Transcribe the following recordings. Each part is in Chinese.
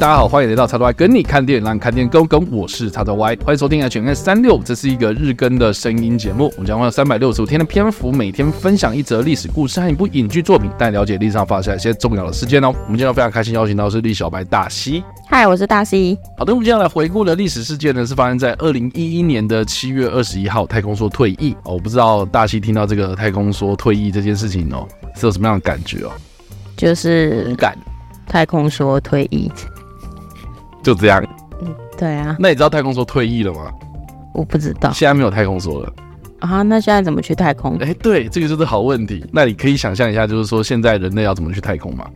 大家好，欢迎来到叉叉 Y 跟你看电影，让你看电影更跟。我是叉叉 Y，欢迎收听 HNS 三六，这是一个日更的声音节目。我们将会有三百六十五天的篇幅，每天分享一则历史故事和一部影剧作品，带你了解历史上发生一些重要的事件哦。我们今天非常开心邀请到是李小白大西。嗨，我是大西。好的，我们接下来回顾的历史事件呢，是发生在二零一一年的七月二十一号，太空梭退役哦。我不知道大西听到这个太空梭退役这件事情哦，是有什么样的感觉哦？就是无感。太空梭退役。就这样，嗯，对啊。那你知道太空梭退役了吗？我不知道，现在没有太空梭了啊。那现在怎么去太空？哎、欸，对，这个就是好问题。那你可以想象一下，就是说现在人类要怎么去太空吗？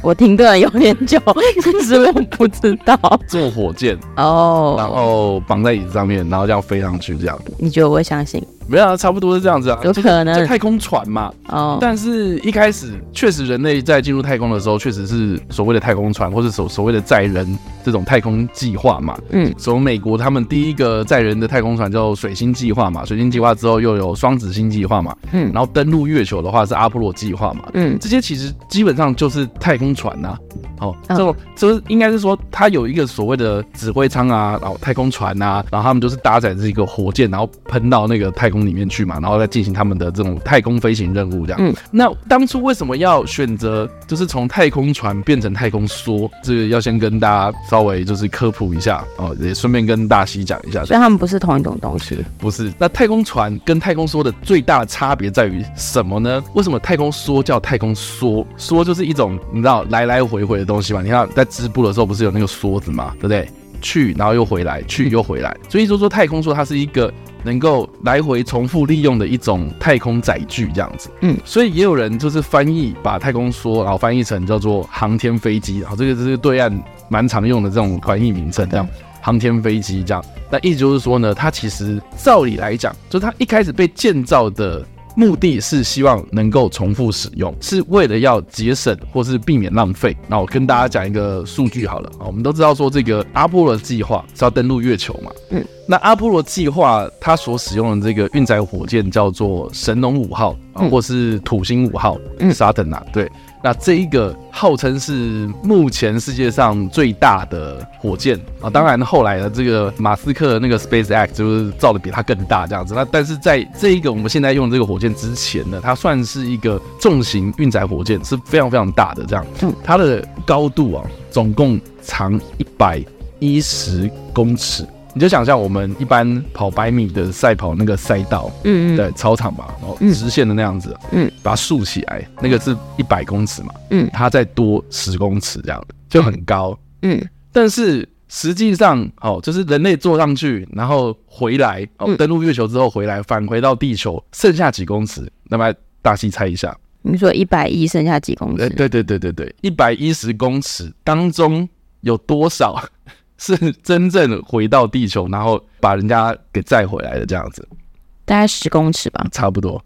我停顿了有点久，其实我不知道。坐火箭哦，oh. 然后绑在椅子上面，然后这样飞上去，这样。你觉得我会相信？没有啊，差不多是这样子啊，有可能太空船嘛。哦，oh. 但是一开始确实人类在进入太空的时候，确实是所谓的太空船，或者所所谓的载人这种太空计划嘛。嗯，从美国他们第一个载人的太空船叫水星计划嘛，水星计划之后又有双子星计划嘛。嗯，然后登陆月球的话是阿波罗计划嘛。嗯，这些其实基本上就是太空船呐、啊。哦，这种这应该是说它有一个所谓的指挥舱啊，然后太空船啊，然后他们就是搭载这个火箭，然后喷到那个太空里面去嘛，然后再进行他们的这种太空飞行任务这样。嗯，那当初为什么要选择就是从太空船变成太空梭？这个要先跟大家稍微就是科普一下哦，也顺便跟大西讲一下。所以他们不是同一种东西？不是。那太空船跟太空梭的最大的差别在于什么呢？为什么太空梭叫太空梭？梭就是一种你知道来来回回的东西嘛？你看在织布的时候不是有那个梭子嘛，对不对？去然后又回来，去又回来，所以说说太空梭它是一个能够来回重复利用的一种太空载具这样子。嗯，所以也有人就是翻译把太空梭然后翻译成叫做航天飞机，然后这个这个对岸蛮常用的这种翻译名称，这样航天飞机这样。那意思就是说呢，它其实照理来讲，就是它一开始被建造的。目的是希望能够重复使用，是为了要节省或是避免浪费。那我跟大家讲一个数据好了啊，我们都知道说这个阿波罗计划是要登陆月球嘛，嗯，那阿波罗计划它所使用的这个运载火箭叫做神龙五号啊，或是土星五号，嗯，Saturn 啊，对。那这一个号称是目前世界上最大的火箭啊，当然后来的这个马斯克的那个 SpaceX 就是造的比它更大这样子。那但是在这一个我们现在用的这个火箭之前呢，它算是一个重型运载火箭，是非常非常大的这样。它的高度啊，总共长一百一十公尺。你就想象我们一般跑百米的赛跑那个赛道，嗯嗯，对，操场嘛，然后直线的那样子，嗯，把它竖起来，那个是一百公尺嘛，嗯，它再多十公尺这样，就很高，嗯，但是实际上，哦，就是人类坐上去，然后回来，哦，登陆月球之后回来，返回到地球，剩下几公尺？那么大细猜一下，你说一百一剩下几公尺？对对对对对，一百一十公尺当中有多少？是真正回到地球，然后把人家给载回来的这样子，大概十公尺吧，差不多。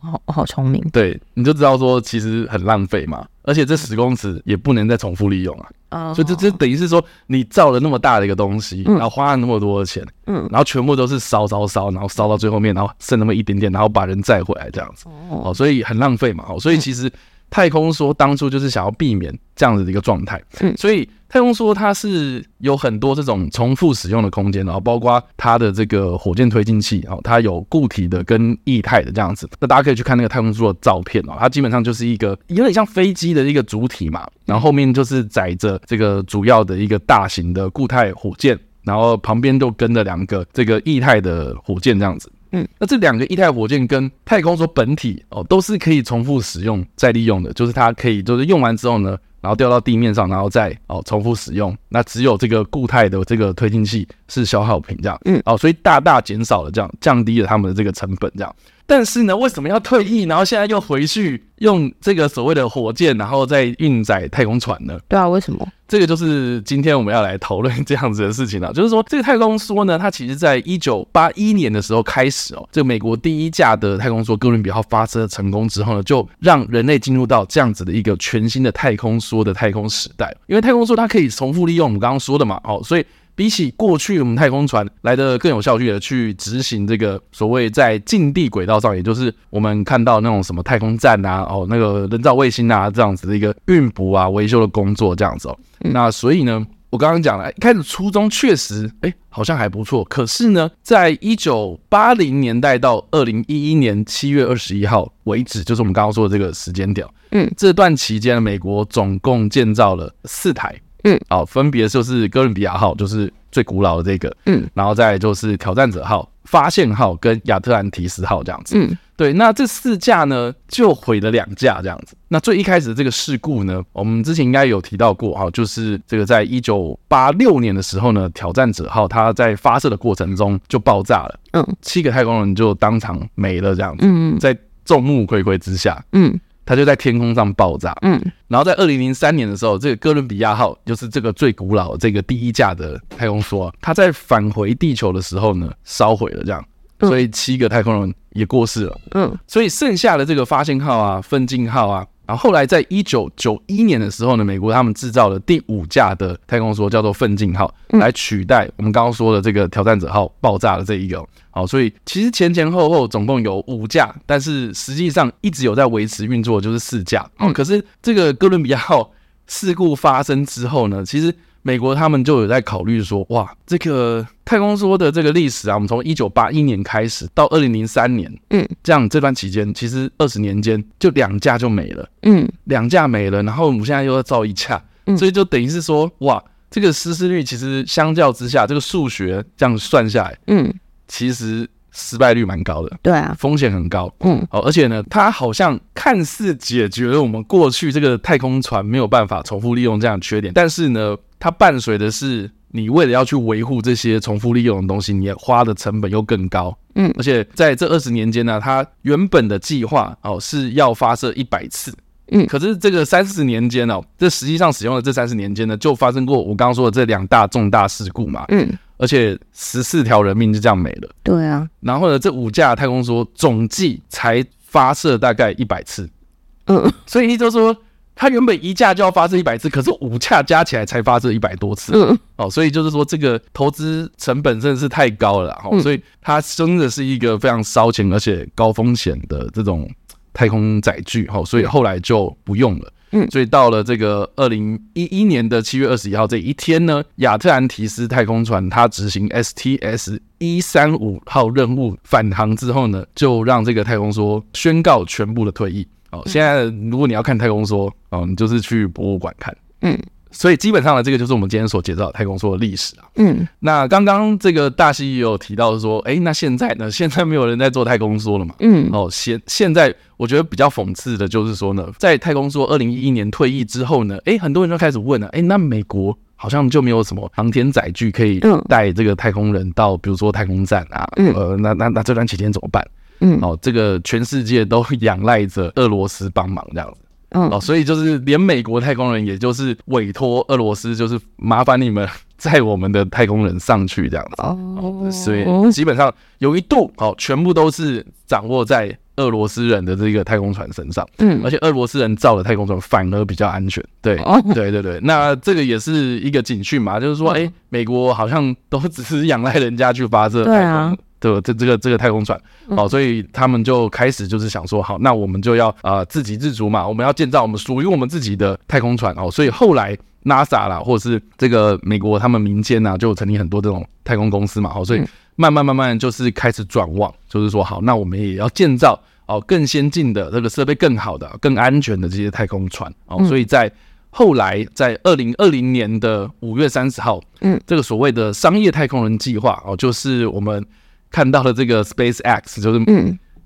好好聪明，对，你就知道说其实很浪费嘛，而且这十公尺也不能再重复利用啊。哦，所以这这等于是说你造了那么大的一个东西，然后花了那么多的钱，嗯，然后全部都是烧烧烧，然后烧到最后面，然后剩那么一点点，然后把人载回来这样子，哦，所以很浪费嘛。哦，所以其实太空说当初就是想要避免这样子的一个状态，嗯，所以。太空梭它是有很多这种重复使用的空间，然后包括它的这个火箭推进器，哦，它有固体的跟液态的这样子。那大家可以去看那个太空梭的照片哦，它基本上就是一个有点像飞机的一个主体嘛，然后后面就是载着这个主要的一个大型的固态火箭，然后旁边就跟着两个这个液态的火箭这样子。嗯，那这两个液态火箭跟太空梭本体哦都是可以重复使用再利用的，就是它可以就是用完之后呢。然后掉到地面上，然后再哦重复使用。那只有这个固态的这个推进器是消耗品，这样，嗯，哦，所以大大减少了这样，降低了他们的这个成本，这样。但是呢，为什么要退役，然后现在又回去用这个所谓的火箭，然后再运载太空船呢？对啊，为什么？这个就是今天我们要来讨论这样子的事情 了。就是说，这个太空梭呢，它其实在一九八一年的时候开始哦，这个美国第一架的太空梭哥伦比号发射成功之后呢，就让人类进入到这样子的一个全新的太空梭的太空时代。因为太空梭它可以重复利用我们刚刚说的嘛，哦，所以。比起过去我们太空船来的更有效率的去执行这个所谓在近地轨道上，也就是我们看到那种什么太空站啊，哦，那个人造卫星啊这样子的一个运补啊、维修的工作这样子哦。那所以呢，我刚刚讲了，一开始初衷确实，哎，好像还不错。可是呢，在一九八零年代到二零一一年七月二十一号为止，就是我们刚刚说的这个时间点，嗯，这段期间，美国总共建造了四台。嗯，好，分别就是哥伦比亚号，就是最古老的这个，嗯，然后再就是挑战者号、发现号跟亚特兰提斯号这样子，嗯，对，那这四架呢就毁了两架这样子。那最一开始的这个事故呢，我们之前应该有提到过哈，就是这个在一九八六年的时候呢，挑战者号它在发射的过程中就爆炸了，嗯，七个太空人就当场没了这样子，嗯嗯，在众目睽睽之下，嗯。它就在天空上爆炸，嗯，然后在二零零三年的时候，这个哥伦比亚号就是这个最古老这个第一架的太空梭，它在返回地球的时候呢，烧毁了，这样，所以七个太空人也过世了，嗯，所以剩下的这个发现号啊、奋进号啊。然后后来，在一九九一年的时候呢，美国他们制造了第五架的太空梭，叫做奋进号，来取代我们刚刚说的这个挑战者号爆炸的这一个。好，所以其实前前后后总共有五架，但是实际上一直有在维持运作，就是四架。嗯，可是这个哥伦比亚号事故发生之后呢，其实。美国他们就有在考虑说，哇，这个太空梭的这个历史啊，我们从一九八一年开始到二零零三年，嗯，这样这段期间，其实二十年间就两架就没了，嗯，两架没了，然后我们现在又要造一架，嗯，所以就等于是说，哇，这个失事率其实相较之下，这个数学这样算下来，嗯，其实。失败率蛮高的，对啊，风险很高，嗯，好，而且呢，它好像看似解决了我们过去这个太空船没有办法重复利用这样的缺点，但是呢，它伴随的是你为了要去维护这些重复利用的东西，你花的成本又更高，嗯，而且在这二十年间呢，它原本的计划哦是要发射一百次，嗯，可是这个三十年间哦，这实际上使用的这三十年间呢，就发生过我刚刚说的这两大重大事故嘛，嗯。而且十四条人命就这样没了。对啊，然后呢，这五架太空梭总计才发射大概一百次。嗯，所以也就说，它原本一架就要发射一百次，可是五架加起来才发射一百多次。嗯，哦，所以就是说，这个投资成本真的是太高了。哦，所以它真的是一个非常烧钱而且高风险的这种太空载具。哦，所以后来就不用了。嗯，所以到了这个二零一一年的七月二十一号这一天呢，亚特兰提斯太空船它执行 STS 一三五号任务返航之后呢，就让这个太空梭宣告全部的退役。哦，现在如果你要看太空梭，哦，你就是去博物馆看。嗯。所以基本上呢，这个就是我们今天所介绍的太空梭的历史啊。嗯，那刚刚这个大西也有提到说，哎，那现在呢？现在没有人在做太空梭了嘛？嗯，哦，现现在我觉得比较讽刺的就是说呢，在太空梭二零一一年退役之后呢，哎，很多人就开始问了，哎，那美国好像就没有什么航天载具可以带这个太空人到，比如说太空站啊？嗯，呃，那那那这段期间怎么办？嗯，哦，这个全世界都仰赖着俄罗斯帮忙这样子。嗯哦，所以就是连美国太空人，也就是委托俄罗斯，就是麻烦你们 载我们的太空人上去这样子。哦，所以基本上有一度，哦，全部都是掌握在俄罗斯人的这个太空船身上。嗯，而且俄罗斯人造的太空船反而比较安全。对，对对对。那这个也是一个警讯嘛，就是说，哎，美国好像都只是仰赖人家去发射。对啊。对，这这个这个太空船，好，所以他们就开始就是想说，好，那我们就要啊自给自足嘛，我们要建造我们属于我们自己的太空船哦。所以后来 NASA 啦，或者是这个美国他们民间呐，就成立很多这种太空公司嘛。好，所以慢慢慢慢就是开始转往，就是说，好，那我们也要建造哦更先进的这个设备、更好的、更安全的这些太空船哦。所以在后来在二零二零年的五月三十号，嗯，这个所谓的商业太空人计划哦，就是我们。看到了这个 SpaceX，就是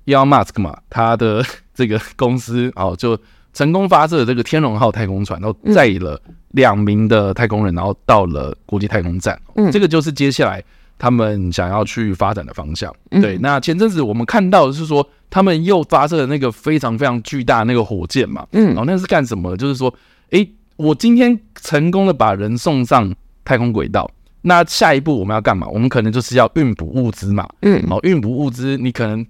Elon Musk 嘛，他的 这个公司哦，就成功发射了这个天龙号太空船，然后载了两名的太空人，然后到了国际太空站。嗯，这个就是接下来他们想要去发展的方向。对，那前阵子我们看到的是说，他们又发射了那个非常非常巨大的那个火箭嘛。嗯，然后那是干什么？就是说，诶，我今天成功的把人送上太空轨道。那下一步我们要干嘛？我们可能就是要运补物资嘛。嗯，好，运补物资，你可能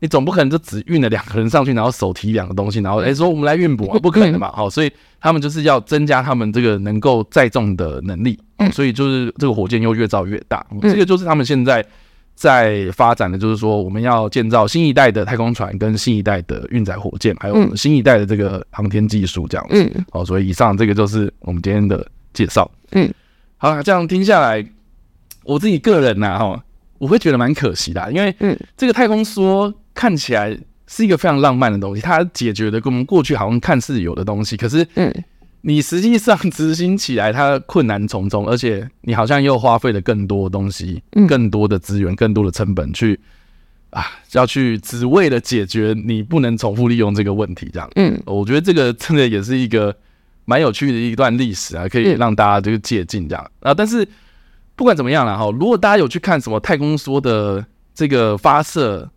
你总不可能就只运了两个人上去，然后手提两个东西，然后哎、欸、说我们来运补啊，不可能嘛，好，所以他们就是要增加他们这个能够载重的能力，所以就是这个火箭又越造越大，这个就是他们现在在发展的，就是说我们要建造新一代的太空船跟新一代的运载火箭，还有新一代的这个航天技术这样子，好，所以以上这个就是我们今天的介绍，嗯，好，这样听下来，我自己个人呐，哈，我会觉得蛮可惜的，因为嗯，这个太空梭。看起来是一个非常浪漫的东西，它解决的跟我们过去好像看似有的东西，可是，嗯，你实际上执行起来，它困难重重，而且你好像又花费了更多东西、更多的资源、更多的成本去啊，要去只为了解决你不能重复利用这个问题，这样，嗯，我觉得这个真的也是一个蛮有趣的一段历史啊，可以让大家就是借鉴这样啊。但是不管怎么样了哈，如果大家有去看什么太空梭的这个发射。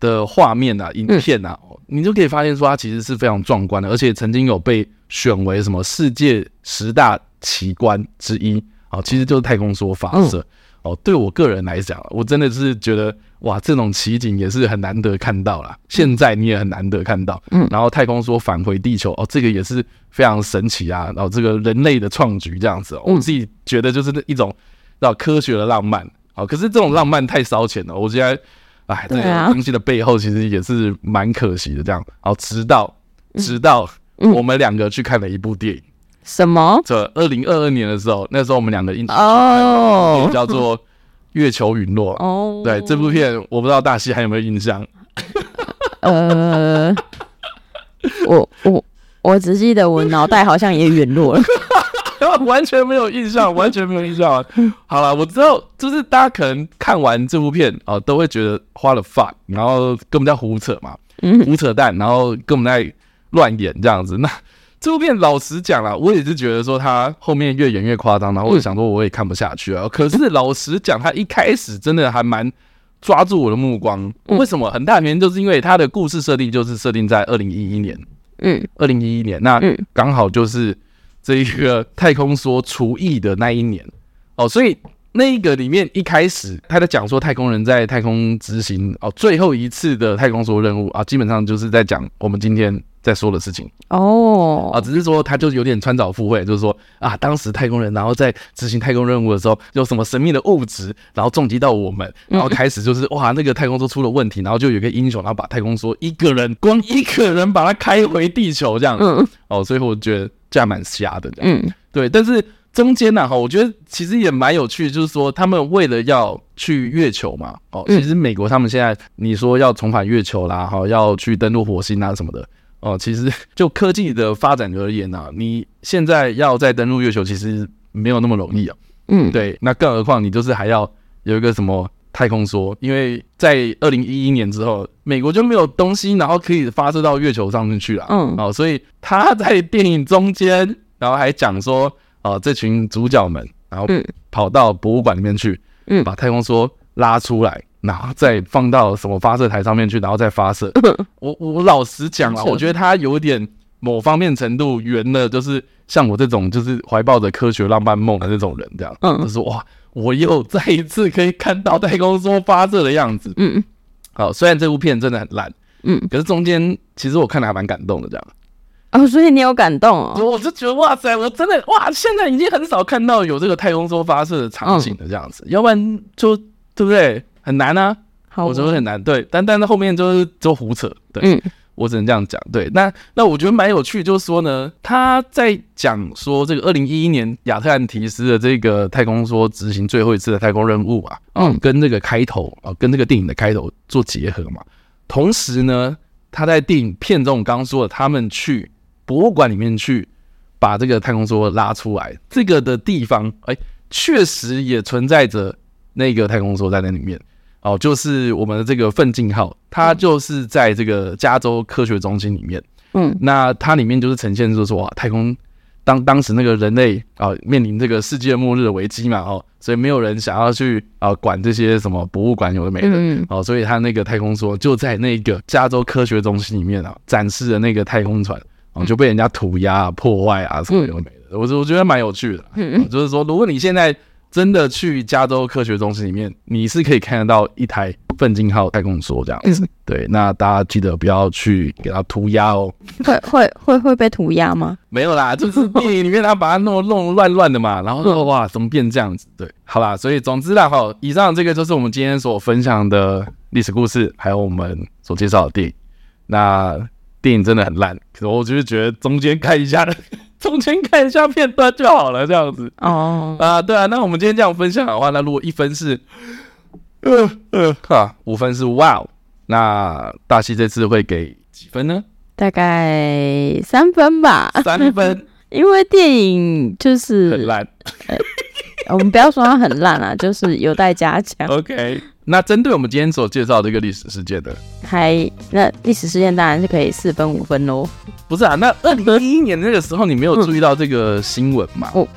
的画面啊，影片啊，你就可以发现说它其实是非常壮观的，而且曾经有被选为什么世界十大奇观之一啊，其实就是太空梭发射哦。对我个人来讲，我真的是觉得哇，这种奇景也是很难得看到啦。现在你也很难得看到，嗯，然后太空说返回地球哦，这个也是非常神奇啊。然后这个人类的创举这样子，我自己觉得就是一种叫科学的浪漫哦。可是这种浪漫太烧钱了，我现在。哎，这个东西的背后其实也是蛮可惜的，这样。然后直到直到我们两个去看了一部电影，什么？这二零二二年的时候，那时候我们两个一起哦，叫做《月球陨落》哦。对，这部片我不知道大西还有没有印象？呃，我我我只记得我脑袋好像也陨落了。完全没有印象，完全没有印象啊！好了，我知道，就是大家可能看完这部片啊、呃，都会觉得花了 fuck，然后跟我们在胡扯嘛，胡扯淡，然后跟我们在乱演这样子。那这部片老实讲啦，我也是觉得说他后面越演越夸张，然后我就想说我也看不下去啊。可是老实讲，他一开始真的还蛮抓住我的目光。为什么？很大原因就是因为他的故事设定就是设定在二零一一年，嗯，二零一一年，那刚好就是。这一个太空梭除役的那一年哦，所以那一个里面一开始他在讲说太空人在太空执行哦最后一次的太空梭任务啊，基本上就是在讲我们今天在说的事情。哦。啊，只是说他就有点穿凿附会，就是说啊，当时太空人然后在执行太空任务的时候，有什么神秘的物质，然后重击到我们，然后开始就是哇，那个太空梭出了问题，然后就有个英雄，然后把太空梭一个人光一个人把它开回地球这样。嗯。哦，所以我觉得。这样蛮瞎的，嗯，对，但是中间呢，哈，我觉得其实也蛮有趣，就是说他们为了要去月球嘛，哦，其实美国他们现在你说要重返月球啦，哈，要去登陆火星啊什么的，哦，其实就科技的发展而言呢，你现在要再登陆月球，其实没有那么容易啊，嗯，对，那更何况你就是还要有一个什么。太空梭，因为在二零一一年之后，美国就没有东西，然后可以发射到月球上面去了。嗯，哦，所以他在电影中间，然后还讲说，哦，这群主角们，然后跑到博物馆里面去，嗯，把太空梭拉出来，然后再放到什么发射台上面去，然后再发射。我我老实讲啊，我觉得他有点某方面程度圆了，就是像我这种就是怀抱着科学浪漫梦的那种人，这样，嗯，就是哇。我又再一次可以看到太空梭发射的样子。嗯，好，虽然这部片真的很烂，嗯，可是中间其实我看的还蛮感动的，这样。哦，所以你有感动哦？我就觉得哇塞，我真的哇，现在已经很少看到有这个太空梭发射的场景的这样子，要不然就对不对？很难啊，我觉得很难。对，但但是后面就是就胡扯，对。嗯我只能这样讲，对，那那我觉得蛮有趣，就是说呢，他在讲说这个二零一一年亚特兰提斯的这个太空梭执行最后一次的太空任务啊，嗯，跟这个开头啊，跟这个电影的开头做结合嘛。同时呢，他在电影片中刚刚说了，他们去博物馆里面去把这个太空梭拉出来，这个的地方，哎，确实也存在着那个太空梭在那里面。哦，就是我们的这个奋进号，它就是在这个加州科学中心里面。嗯，那它里面就是呈现就是说，哇，太空当当时那个人类啊面临这个世界末日的危机嘛，哦，所以没有人想要去啊管这些什么博物馆有的没的，嗯，哦，所以它那个太空梭就在那个加州科学中心里面啊展示的那个太空船，哦，就被人家涂鸦啊破坏啊什么有的没的，我我觉得蛮有趣的，嗯，就是说如果你现在。真的去加州科学中心里面，你是可以看得到一台奋进号太空梭这样子。嗯、对，那大家记得不要去给它涂鸦哦。会会会会被涂鸦吗？没有啦，就是电影里面他把它弄弄乱乱的嘛，然后说哇，怎么变这样子？对，好啦，所以总之啦，好，以上这个就是我们今天所分享的历史故事，还有我们所介绍的电影。那电影真的很烂，可是我就是觉得中间看一下，中间看一下片段就好了，这样子。哦，啊，对啊，那我们今天这样分享的话，那如果一分是，呃呃，哈，五分是哇哦，那大西这次会给几分呢？大概三分吧。三分，因为电影就是很烂。呃我们不要说它很烂啊，就是有待加强。OK，那针对我们今天所介绍的一个历史事件的，还那历史事件当然是可以四分五分喽。不是啊，那二零一一年那个时候你没有注意到这个新闻吗？我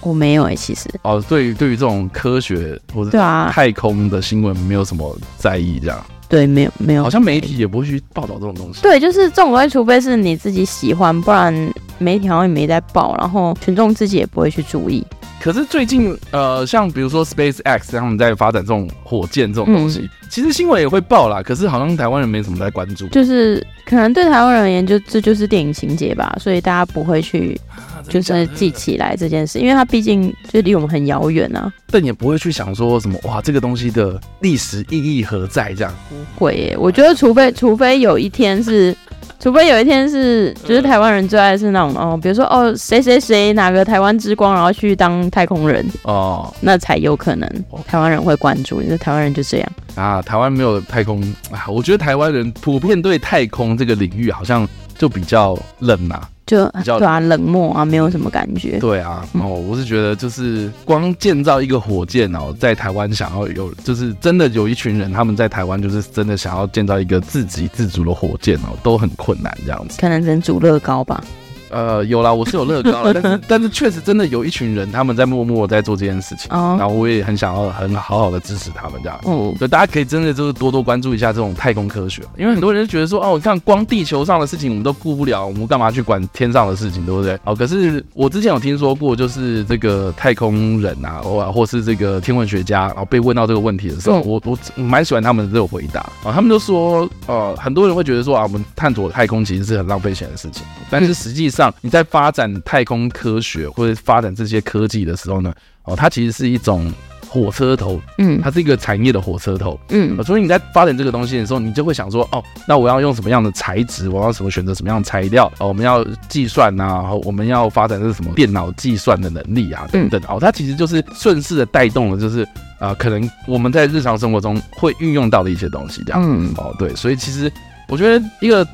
我没有哎、欸，其实。哦，对于对于这种科学或者对啊太空的新闻没有什么在意这样。对，没有没有，好像媒体也不会去报道这种东西。对，就是这种东西，除非是你自己喜欢，不然媒体好像也没在报，然后群众自己也不会去注意。可是最近，呃，像比如说 SpaceX 他们在发展这种火箭这种东西，嗯、其实新闻也会报啦。可是好像台湾人没什么在关注，就是可能对台湾人而言，就这就是电影情节吧，所以大家不会去就是记起来这件事，因为它毕竟就离我们很遥远啊。但也不会去想说什么哇，这个东西的历史意义何在这样？不会耶，我觉得除非除非有一天是。除非有一天是，就是台湾人最爱是那种哦，比如说哦，谁谁谁哪个台湾之光，然后去当太空人哦，那才有可能台湾人会关注。因为台湾人就这样啊，台湾没有太空啊，我觉得台湾人普遍对太空这个领域好像就比较冷呐、啊。就比较对啊，冷漠啊，没有什么感觉。对啊，哦，我是觉得就是光建造一个火箭哦，在台湾想要有，就是真的有一群人他们在台湾就是真的想要建造一个自给自足的火箭哦，都很困难这样子。可能只能煮乐高吧。呃，有啦，我是有乐高了，但是但是确实真的有一群人他们在默默在做这件事情，哦、然后我也很想要很好好的支持他们这样，哦，所以大家可以真的就是多多关注一下这种太空科学，因为很多人就觉得说，哦，你看光地球上的事情我们都顾不了，我们干嘛去管天上的事情，对不对？哦，可是我之前有听说过，就是这个太空人啊，或或是这个天文学家，然后被问到这个问题的时候，我我蛮喜欢他们的这个回答啊，他们就说，呃，很多人会觉得说啊，我们探索太空其实是很浪费钱的事情，但是实际上。你在发展太空科学或者发展这些科技的时候呢，哦，它其实是一种火车头，嗯，它是一个产业的火车头，嗯，所以你在发展这个东西的时候，你就会想说，哦，那我要用什么样的材质，我要什么选择什么样的材料，哦，我们要计算啊，我们要发展的是什么电脑计算的能力啊，等等，哦，它其实就是顺势的带动了，就是啊、呃，可能我们在日常生活中会运用到的一些东西，这样，嗯，哦，对，所以其实我觉得一个。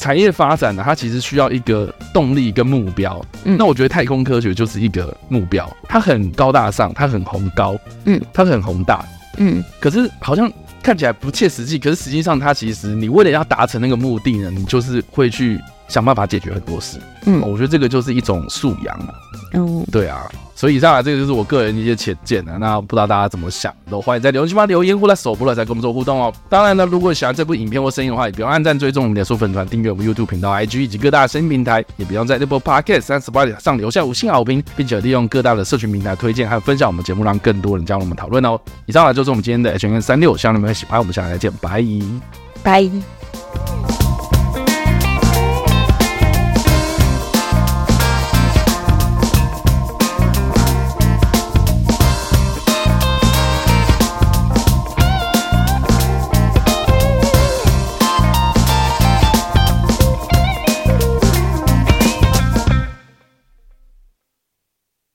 产业发展呢，它其实需要一个动力跟目标。嗯，那我觉得太空科学就是一个目标，它很高大上，它很宏高，嗯，它很宏大，嗯。可是好像看起来不切实际，可是实际上它其实你为了要达成那个目的呢，你就是会去想办法解决很多事。嗯，我觉得这个就是一种素养啊。嗯，对啊。所以以上啊，这个就是我个人的一些浅见啊。那不知道大家怎么想，都欢迎在留言区发留言或者手部来跟我们做互动哦。当然呢，如果喜欢这部影片或声音的话，也不用按赞、追踪我们的书粉团、订阅我们 YouTube 频道、IG 以及各大声音平台，也不用在 Apple Podcast 三十八点上留下五星好评，并且利用各大的社群平台推荐还有分享我们节目，让更多人加入我们讨论哦。以上啊，就是我们今天的 H&M 365，希望你们会喜欢。我们下次再见，拜拜。